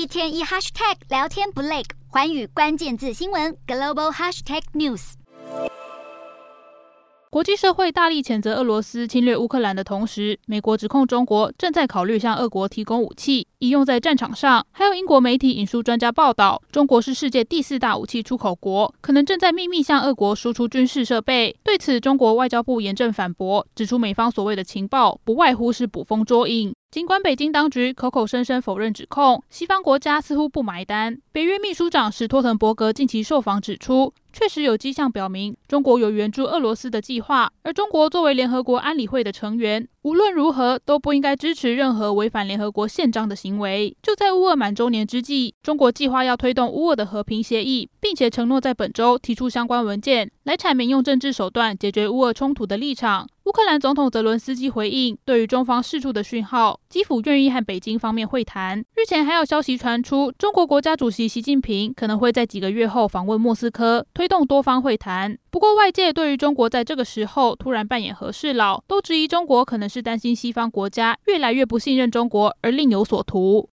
一天一 hashtag 聊天不累，环宇关键字新闻 global hashtag news。国际社会大力谴责俄罗斯侵略乌克兰的同时，美国指控中国正在考虑向俄国提供武器，以用在战场上。还有英国媒体引述专家报道，中国是世界第四大武器出口国，可能正在秘密向俄国输出军事设备。对此，中国外交部严正反驳，指出美方所谓的情报不外乎是捕风捉影。尽管北京当局口口声声否认指控，西方国家似乎不买单。北约秘书长史托滕伯格近期受访指出，确实有迹象表明中国有援助俄罗斯的计划，而中国作为联合国安理会的成员，无论如何都不应该支持任何违反联合国宪章的行为。就在乌俄满周年之际，中国计划要推动乌俄的和平协议，并且承诺在本周提出相关文件，来阐明用政治手段解决乌俄冲突的立场。乌克兰总统泽伦斯基回应，对于中方释出的讯号，基辅愿意和北京方面会谈。日前还有消息传出，中国国家主席习近平可能会在几个月后访问莫斯科，推动多方会谈。不过，外界对于中国在这个时候突然扮演和事佬，都质疑中国可能是担心西方国家越来越不信任中国而另有所图。